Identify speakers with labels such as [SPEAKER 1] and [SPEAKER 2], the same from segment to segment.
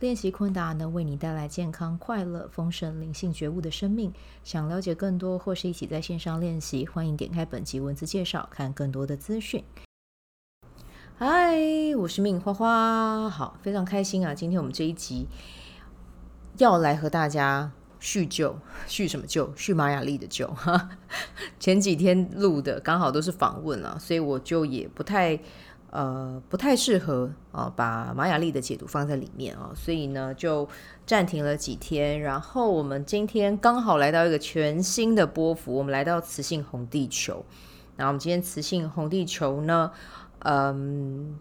[SPEAKER 1] 练习昆达能为你带来健康、快乐、丰盛、灵性觉悟的生命。想了解更多或是一起在线上练习，欢迎点开本集文字介绍，看更多的资讯。嗨，我是命花花，好，非常开心啊！今天我们这一集要来和大家叙旧，叙什么旧？叙玛雅历的旧。前几天录的刚好都是访问啊，所以我就也不太。呃，不太适合啊，把玛雅历的解读放在里面啊，所以呢就暂停了几天。然后我们今天刚好来到一个全新的波幅，我们来到磁性红地球。然后我们今天磁性红地球呢，嗯，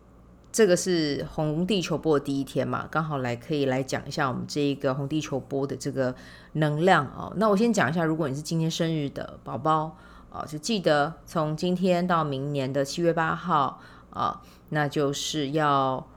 [SPEAKER 1] 这个是红地球波的第一天嘛，刚好来可以来讲一下我们这一个红地球波的这个能量啊。那我先讲一下，如果你是今天生日的宝宝啊，就记得从今天到明年的七月八号。啊，那就是要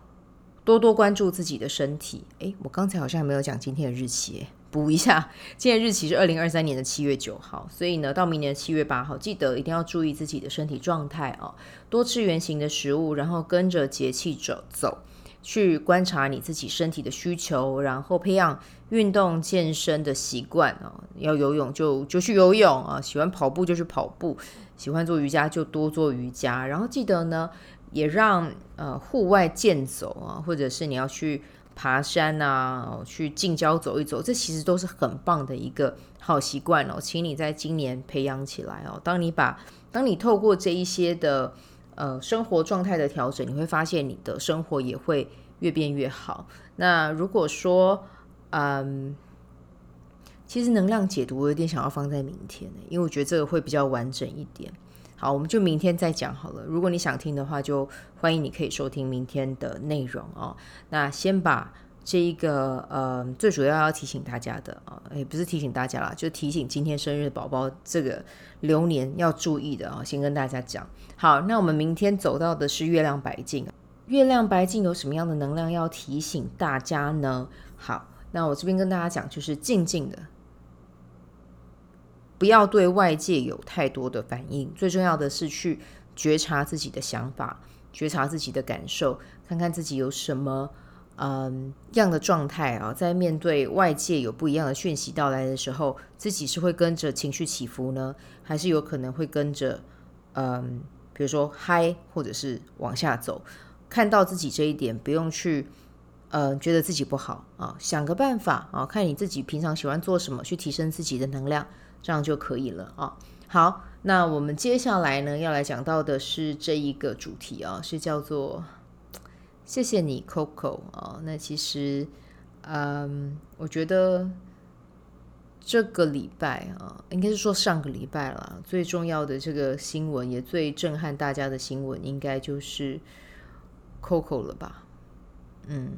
[SPEAKER 1] 多多关注自己的身体。诶，我刚才好像还没有讲今天的日期，补一下，今天日期是二零二三年的七月九号，所以呢，到明年的七月八号，记得一定要注意自己的身体状态啊，多吃原型的食物，然后跟着节气走走，去观察你自己身体的需求，然后培养运动健身的习惯哦，要游泳就就去游泳啊，喜欢跑步就去跑步，喜欢做瑜伽就多做瑜伽，然后记得呢。也让呃户外健走啊，或者是你要去爬山啊，去近郊走一走，这其实都是很棒的一个好习惯哦，请你在今年培养起来哦。当你把当你透过这一些的呃生活状态的调整，你会发现你的生活也会越变越好。那如果说嗯，其实能量解读我有点想要放在明天，因为我觉得这个会比较完整一点。好，我们就明天再讲好了。如果你想听的话，就欢迎你可以收听明天的内容哦。那先把这一个呃，最主要要提醒大家的啊，也不是提醒大家啦，就提醒今天生日的宝宝这个流年要注意的啊，先跟大家讲。好，那我们明天走到的是月亮白镜，月亮白镜有什么样的能量要提醒大家呢？好，那我这边跟大家讲，就是静静的。不要对外界有太多的反应，最重要的是去觉察自己的想法，觉察自己的感受，看看自己有什么嗯样的状态啊，在面对外界有不一样的讯息到来的时候，自己是会跟着情绪起伏呢，还是有可能会跟着嗯，比如说嗨，或者是往下走？看到自己这一点，不用去嗯觉得自己不好啊，想个办法啊，看你自己平常喜欢做什么，去提升自己的能量。这样就可以了啊。好，那我们接下来呢，要来讲到的是这一个主题啊，是叫做“谢谢你，Coco” 啊。那其实，嗯，我觉得这个礼拜啊，应该是说上个礼拜了，最重要的这个新闻，也最震撼大家的新闻，应该就是 Coco 了吧？嗯。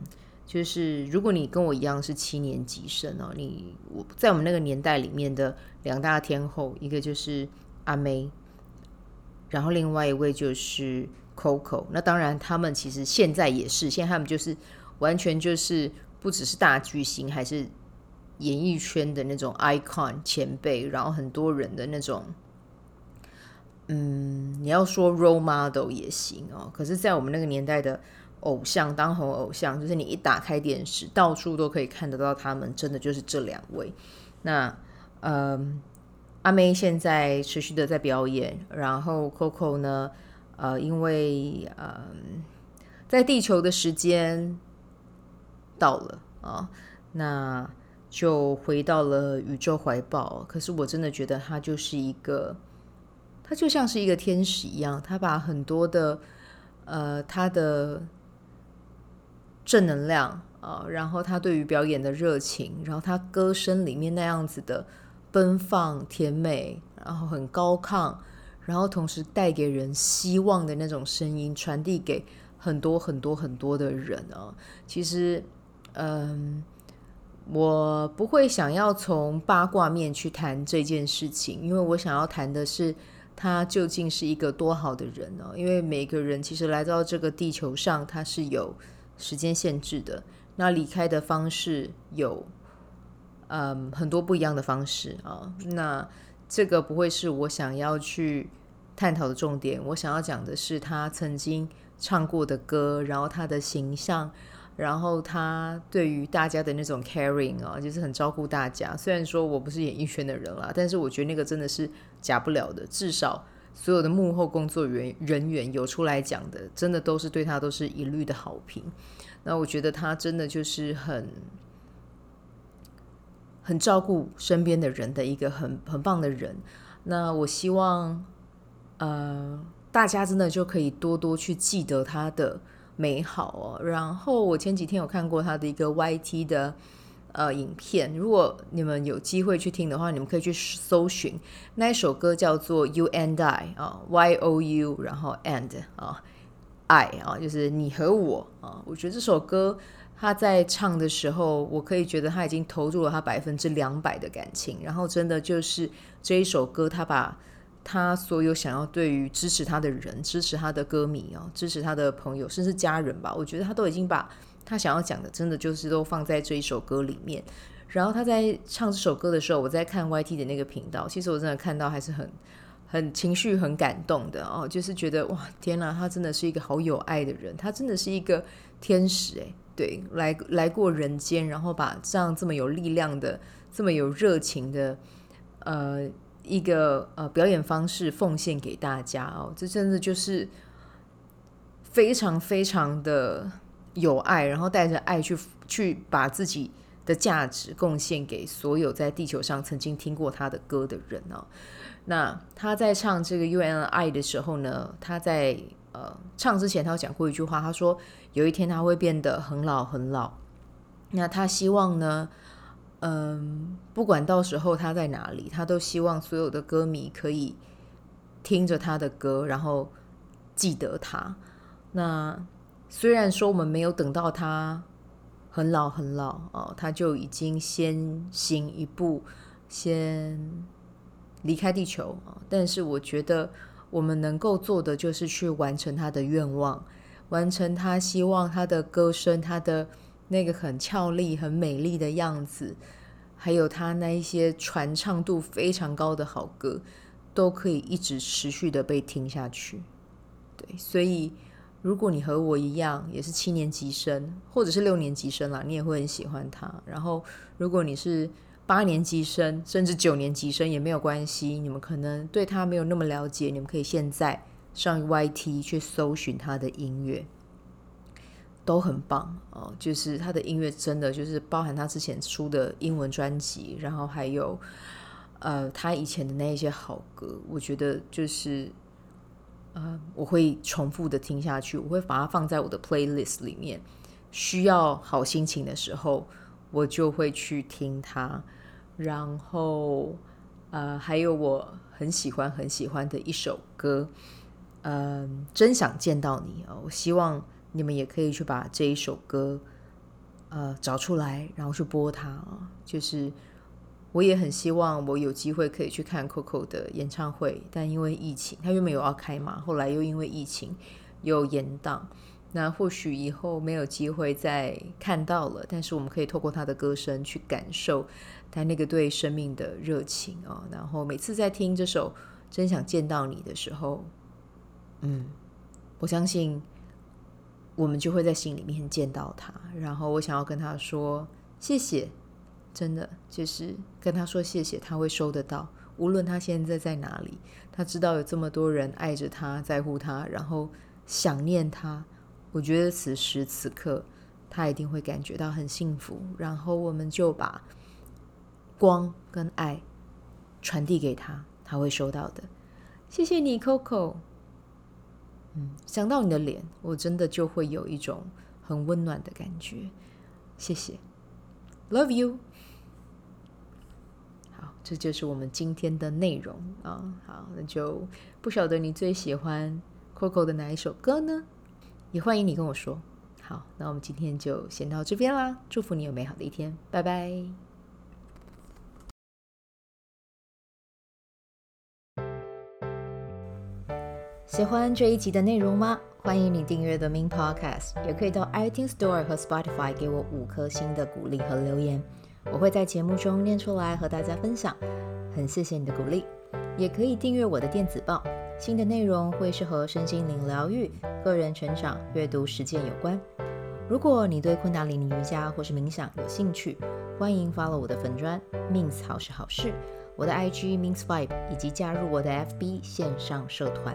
[SPEAKER 1] 就是如果你跟我一样是七年级生哦，你我在我们那个年代里面的两大天后，一个就是阿妹，然后另外一位就是 Coco。那当然，他们其实现在也是，现在他们就是完全就是不只是大巨星，还是演艺圈的那种 icon 前辈，然后很多人的那种，嗯，你要说 role model 也行哦。可是，在我们那个年代的。偶像，当红偶像，就是你一打开电视，到处都可以看得到他们，真的就是这两位。那，呃，阿妹现在持续的在表演，然后 Coco 呢，呃，因为呃，在地球的时间到了啊，那就回到了宇宙怀抱。可是我真的觉得他就是一个，他就像是一个天使一样，他把很多的，呃，他的。正能量啊，然后他对于表演的热情，然后他歌声里面那样子的奔放甜美，然后很高亢，然后同时带给人希望的那种声音，传递给很多很多很多的人啊。其实，嗯，我不会想要从八卦面去谈这件事情，因为我想要谈的是他究竟是一个多好的人呢？因为每个人其实来到这个地球上，他是有时间限制的，那离开的方式有嗯很多不一样的方式啊。那这个不会是我想要去探讨的重点。我想要讲的是他曾经唱过的歌，然后他的形象。然后他对于大家的那种 caring 啊，就是很照顾大家。虽然说我不是演艺圈的人啦，但是我觉得那个真的是假不了的。至少所有的幕后工作人人员有出来讲的，真的都是对他都是一律的好评。那我觉得他真的就是很很照顾身边的人的一个很很棒的人。那我希望呃大家真的就可以多多去记得他的。美好哦，然后我前几天有看过他的一个 YT 的呃影片，如果你们有机会去听的话，你们可以去搜寻那一首歌叫做 You and I 啊，Y O U，然后 And 啊，I 啊，就是你和我啊。我觉得这首歌他在唱的时候，我可以觉得他已经投入了他百分之两百的感情，然后真的就是这一首歌，他把。他所有想要对于支持他的人、支持他的歌迷哦、支持他的朋友，甚至家人吧，我觉得他都已经把他想要讲的，真的就是都放在这一首歌里面。然后他在唱这首歌的时候，我在看 YT 的那个频道，其实我真的看到还是很很情绪很感动的哦，就是觉得哇，天哪，他真的是一个好有爱的人，他真的是一个天使诶，对，来来过人间，然后把这样这么有力量的、这么有热情的，呃。一个呃表演方式奉献给大家哦，这真的就是非常非常的有爱，然后带着爱去去把自己的价值贡献给所有在地球上曾经听过他的歌的人哦。那他在唱这个 U N I 的时候呢，他在呃唱之前，他有讲过一句话，他说有一天他会变得很老很老。那他希望呢，嗯，不管到时候他在哪里，他都希望所有的歌迷可以听着他的歌，然后记得他。那虽然说我们没有等到他很老很老哦，他就已经先行一步，先离开地球啊，但是我觉得我们能够做的就是去完成他的愿望，完成他希望他的歌声，他的。那个很俏丽、很美丽的样子，还有他那一些传唱度非常高的好歌，都可以一直持续的被听下去。对，所以如果你和我一样，也是七年级生，或者是六年级生啦，你也会很喜欢他。然后，如果你是八年级生，甚至九年级生也没有关系，你们可能对他没有那么了解，你们可以现在上 YT 去搜寻他的音乐。都很棒哦，就是他的音乐真的就是包含他之前出的英文专辑，然后还有呃他以前的那一些好歌，我觉得就是呃我会重复的听下去，我会把它放在我的 playlist 里面，需要好心情的时候我就会去听它，然后呃还有我很喜欢很喜欢的一首歌，嗯、真想见到你哦，我希望。你们也可以去把这一首歌，呃，找出来，然后去播它啊。就是我也很希望我有机会可以去看 Coco 的演唱会，但因为疫情，他原本有要开嘛，后来又因为疫情又延档。那或许以后没有机会再看到了，但是我们可以透过他的歌声去感受他那个对生命的热情啊。然后每次在听这首《真想见到你》的时候，嗯，我相信。我们就会在心里面见到他，然后我想要跟他说谢谢，真的就是跟他说谢谢，他会收得到。无论他现在在哪里，他知道有这么多人爱着他，在乎他，然后想念他。我觉得此时此刻，他一定会感觉到很幸福。然后我们就把光跟爱传递给他，他会收到的。谢谢你，Coco。嗯，想到你的脸，我真的就会有一种很温暖的感觉。谢谢，Love you。这就是我们今天的内容啊。好，那就不晓得你最喜欢 Coco 的哪一首歌呢？也欢迎你跟我说。好，那我们今天就先到这边啦。祝福你有美好的一天，拜拜。喜欢这一集的内容吗？欢迎你订阅 The Min Podcast，也可以到 iTunes Store 和 Spotify 给我五颗星的鼓励和留言，我会在节目中念出来和大家分享。很谢谢你的鼓励，也可以订阅我的电子报，新的内容会是和身心灵疗愈、个人成长、阅读实践有关。如果你对昆达里尼瑜伽或是冥想有兴趣，欢迎 follow 我的粉专 Min 好是好事，我的 IG means Vibe，以及加入我的 FB 线上社团。